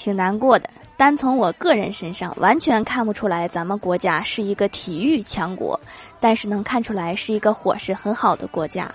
挺难过的。单从我个人身上完全看不出来咱们国家是一个体育强国但是能看出来是一个伙食很好的国家。